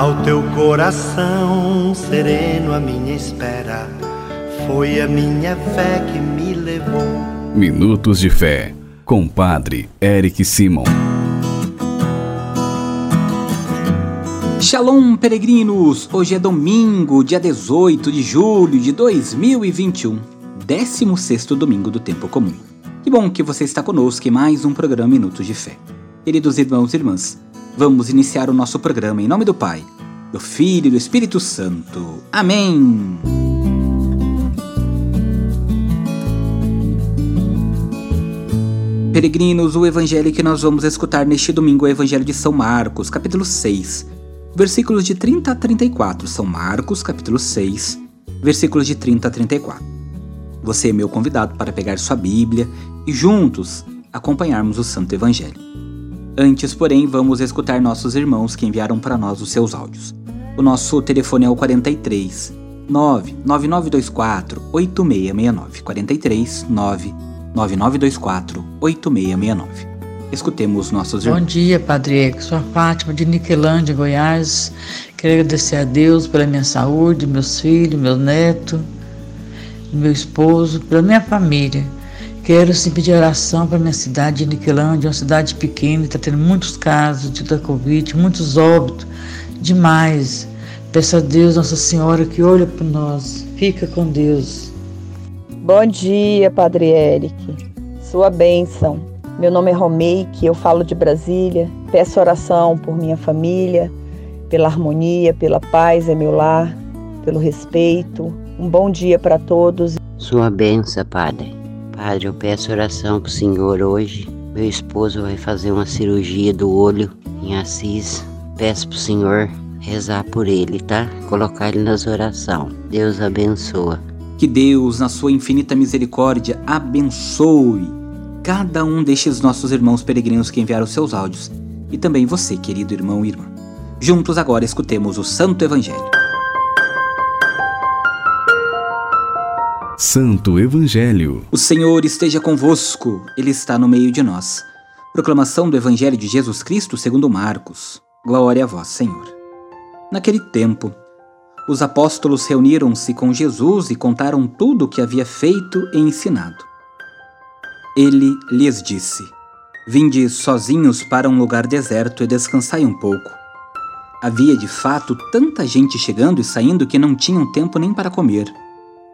Ao teu coração sereno, a minha espera foi a minha fé que me levou. Minutos de Fé, com Padre Eric Simon. Shalom, peregrinos! Hoje é domingo, dia 18 de julho de 2021, 16 domingo do Tempo Comum. Que bom que você está conosco em mais um programa Minutos de Fé. Queridos irmãos e irmãs, vamos iniciar o nosso programa em nome do Pai, do Filho e do Espírito Santo. Amém! Peregrinos, o evangelho que nós vamos escutar neste domingo é o Evangelho de São Marcos, capítulo 6, versículos de 30 a 34. São Marcos, capítulo 6, versículos de 30 a 34. Você é meu convidado para pegar sua Bíblia e juntos acompanharmos o Santo Evangelho. Antes, porém, vamos escutar nossos irmãos que enviaram para nós os seus áudios. O nosso telefone é o 43 99924 8669. 43 99924 8669. Escutemos nossos irmãos. Bom dia, Padre Eco. Sou a Fátima de Niquelândia, Goiás. Quero agradecer a Deus pela minha saúde, meus filhos, meu neto, meu esposo, pela minha família. Quero sim pedir oração para minha cidade de Niquelândia, uma cidade pequena, está tendo muitos casos de da Covid, muitos óbitos, demais. Peço a Deus, Nossa Senhora, que olha por nós. Fica com Deus. Bom dia, Padre Eric. Sua bênção. Meu nome é Romeike, eu falo de Brasília. Peço oração por minha família, pela harmonia, pela paz em meu lar, pelo respeito. Um bom dia para todos. Sua benção, Padre. Padre, eu peço oração para o Senhor hoje. Meu esposo vai fazer uma cirurgia do olho em Assis. Peço para o Senhor rezar por ele, tá? Colocar ele nas orações. Deus abençoa. Que Deus, na sua infinita misericórdia, abençoe cada um destes nossos irmãos peregrinos que enviaram seus áudios e também você, querido irmão e irmã. Juntos agora escutemos o Santo Evangelho. Santo Evangelho. O Senhor esteja convosco, Ele está no meio de nós. Proclamação do Evangelho de Jesus Cristo segundo Marcos. Glória a vós, Senhor. Naquele tempo, os apóstolos reuniram-se com Jesus e contaram tudo o que havia feito e ensinado. Ele lhes disse: Vinde sozinhos para um lugar deserto e descansai um pouco. Havia de fato tanta gente chegando e saindo que não tinham tempo nem para comer.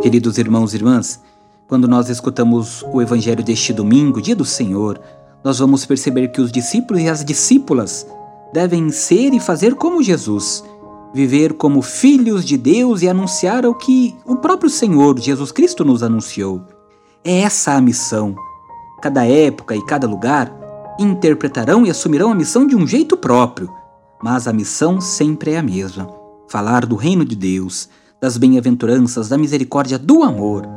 Queridos irmãos e irmãs, quando nós escutamos o evangelho deste domingo, dia do Senhor, nós vamos perceber que os discípulos e as discípulas devem ser e fazer como Jesus, viver como filhos de Deus e anunciar o que o próprio Senhor Jesus Cristo nos anunciou. É essa a missão. Cada época e cada lugar interpretarão e assumirão a missão de um jeito próprio, mas a missão sempre é a mesma: falar do reino de Deus, das bem-aventuranças, da misericórdia, do amor.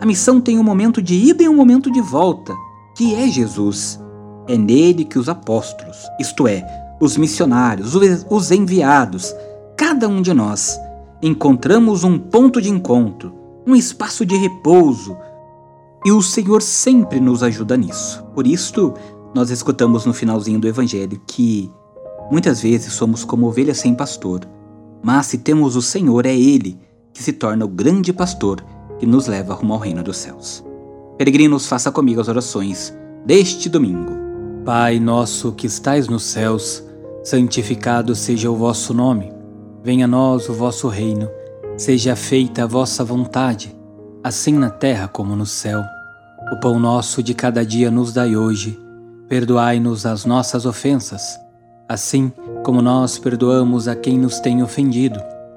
A missão tem um momento de ida e um momento de volta, que é Jesus. É nele que os apóstolos, isto é, os missionários, os enviados, cada um de nós, encontramos um ponto de encontro, um espaço de repouso, e o Senhor sempre nos ajuda nisso. Por isto, nós escutamos no finalzinho do Evangelho que muitas vezes somos como ovelhas sem pastor, mas se temos o Senhor, é Ele que se torna o grande pastor que nos leva rumo ao reino dos céus. Peregrinos, faça comigo as orações deste domingo. Pai nosso que estais nos céus, santificado seja o vosso nome. Venha a nós o vosso reino. Seja feita a vossa vontade, assim na terra como no céu. O pão nosso de cada dia nos dai hoje. Perdoai-nos as nossas ofensas, assim como nós perdoamos a quem nos tem ofendido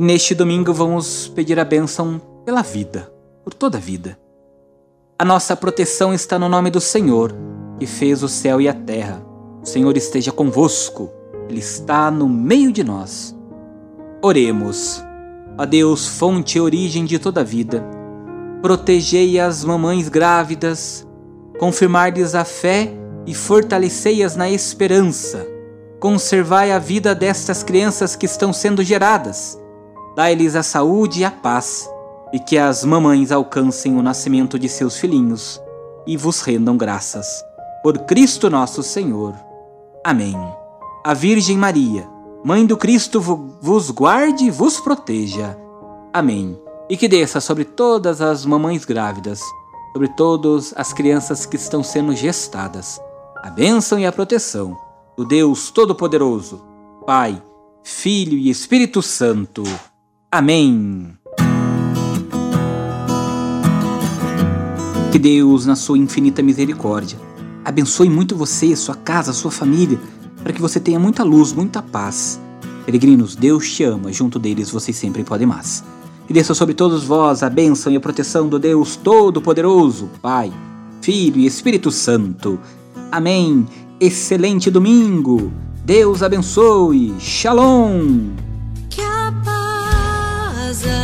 E neste domingo vamos pedir a bênção pela vida, por toda a vida. A nossa proteção está no nome do Senhor, que fez o céu e a terra. O Senhor esteja convosco, Ele está no meio de nós. Oremos. A Deus, fonte e origem de toda a vida, protegei as mamães grávidas, confirmar-lhes a fé e fortalecei-as na esperança. Conservai a vida destas crianças que estão sendo geradas. Dai-lhes a saúde e a paz, e que as mamães alcancem o nascimento de seus filhinhos e vos rendam graças. Por Cristo nosso Senhor. Amém. A Virgem Maria, Mãe do Cristo, vos guarde e vos proteja. Amém. E que desça sobre todas as mamães grávidas, sobre todas as crianças que estão sendo gestadas, a bênção e a proteção do Deus Todo-Poderoso, Pai, Filho e Espírito Santo. Amém. Que Deus, na sua infinita misericórdia, abençoe muito você, sua casa, sua família para que você tenha muita luz, muita paz. Peregrinos, Deus te ama, junto deles vocês sempre podem mais. E desça sobre todos vós a bênção e a proteção do Deus Todo-Poderoso, Pai, Filho e Espírito Santo. Amém. Excelente domingo. Deus abençoe. Shalom. Que a paz habite